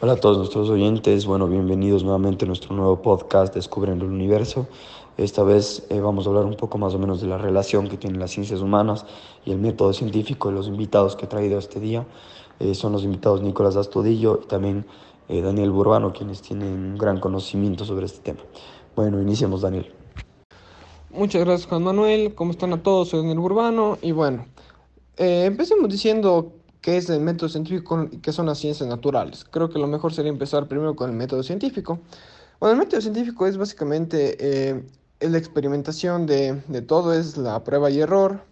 Hola a todos nuestros oyentes, bueno, bienvenidos nuevamente a nuestro nuevo podcast Descubriendo el Universo. Esta vez eh, vamos a hablar un poco más o menos de la relación que tienen las ciencias humanas y el método científico los invitados que he traído este día. Eh, son los invitados Nicolás Astudillo y también eh, Daniel Burbano, quienes tienen un gran conocimiento sobre este tema. Bueno, iniciemos Daniel. Muchas gracias Juan Manuel, ¿cómo están a todos? Soy Daniel Burbano y bueno, empecemos diciendo qué es el método científico y qué son las ciencias naturales. Creo que lo mejor sería empezar primero con el método científico. Bueno, el método científico es básicamente eh, la experimentación de, de, todo, es la prueba y error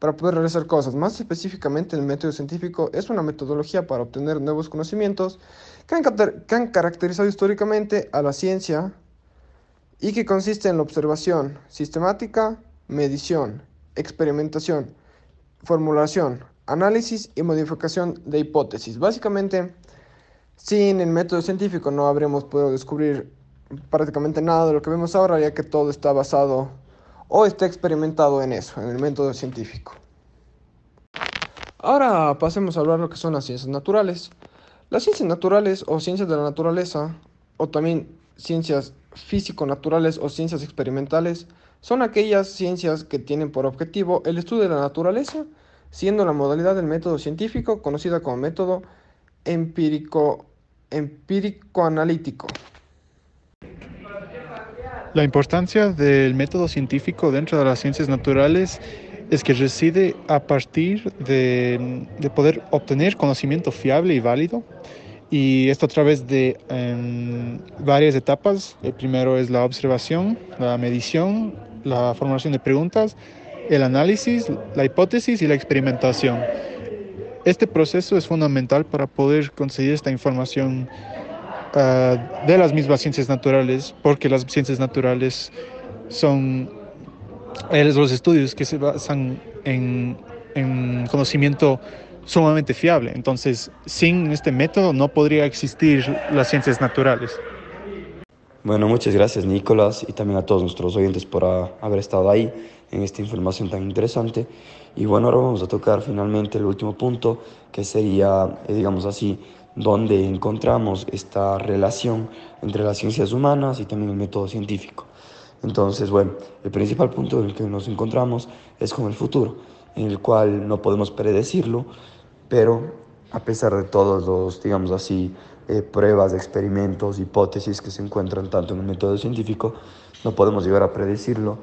para poder realizar cosas. Más específicamente, el método científico es una metodología para obtener nuevos conocimientos que han, que han caracterizado históricamente a la ciencia y que consiste en la observación sistemática, medición, experimentación, formulación, análisis y modificación de hipótesis. Básicamente, sin el método científico no habríamos podido descubrir prácticamente nada de lo que vemos ahora, ya que todo está basado o está experimentado en eso, en el método científico. Ahora pasemos a hablar de lo que son las ciencias naturales. Las ciencias naturales o ciencias de la naturaleza, o también ciencias físico-naturales o ciencias experimentales, son aquellas ciencias que tienen por objetivo el estudio de la naturaleza siendo la modalidad del método científico conocida como método empírico, empírico analítico. La importancia del método científico dentro de las ciencias naturales es que reside a partir de, de poder obtener conocimiento fiable y válido y esto a través de em, varias etapas. El primero es la observación, la medición, la formulación de preguntas, el análisis, la hipótesis y la experimentación. Este proceso es fundamental para poder conseguir esta información uh, de las mismas ciencias naturales, porque las ciencias naturales son los estudios que se basan en, en conocimiento sumamente fiable. Entonces, sin este método no podría existir las ciencias naturales. Bueno, muchas gracias Nicolás y también a todos nuestros oyentes por haber estado ahí en esta información tan interesante. Y bueno, ahora vamos a tocar finalmente el último punto, que sería, eh, digamos así, donde encontramos esta relación entre las ciencias humanas y también el método científico. Entonces, bueno, el principal punto en el que nos encontramos es con el futuro, en el cual no podemos predecirlo, pero a pesar de todos los, digamos así, eh, pruebas, experimentos, hipótesis que se encuentran tanto en el método científico, no podemos llegar a predecirlo,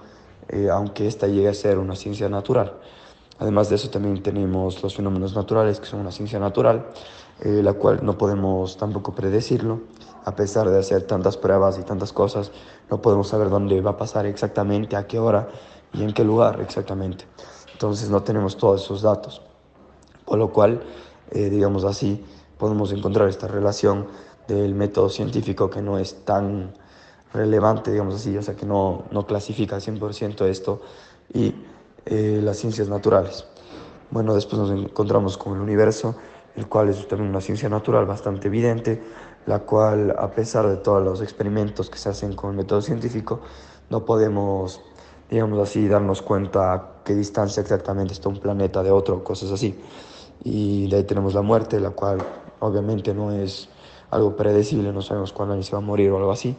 eh, aunque esta llegue a ser una ciencia natural. Además de eso también tenemos los fenómenos naturales, que son una ciencia natural, eh, la cual no podemos tampoco predecirlo, a pesar de hacer tantas pruebas y tantas cosas, no podemos saber dónde va a pasar exactamente, a qué hora y en qué lugar exactamente. Entonces no tenemos todos esos datos, por lo cual, digamos así, podemos encontrar esta relación del método científico que no es tan relevante, digamos así, o sea, que no, no clasifica 100% esto y eh, las ciencias naturales. Bueno, después nos encontramos con el universo, el cual es también una ciencia natural bastante evidente, la cual, a pesar de todos los experimentos que se hacen con el método científico, no podemos, digamos así, darnos cuenta a qué distancia exactamente está un planeta de otro, cosas así. Y de ahí tenemos la muerte, la cual obviamente no es algo predecible, no sabemos cuándo alguien se va a morir o algo así,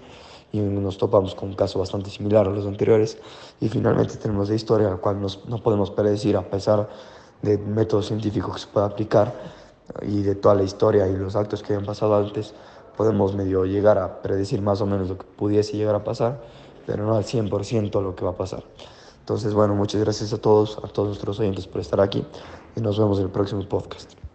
y nos topamos con un caso bastante similar a los anteriores, y finalmente tenemos la historia, la cual no podemos predecir a pesar de métodos científicos que se pueda aplicar y de toda la historia y los actos que han pasado antes, podemos medio llegar a predecir más o menos lo que pudiese llegar a pasar, pero no al 100% lo que va a pasar. Entonces, bueno, muchas gracias a todos, a todos nuestros oyentes por estar aquí y nos vemos en el próximo podcast.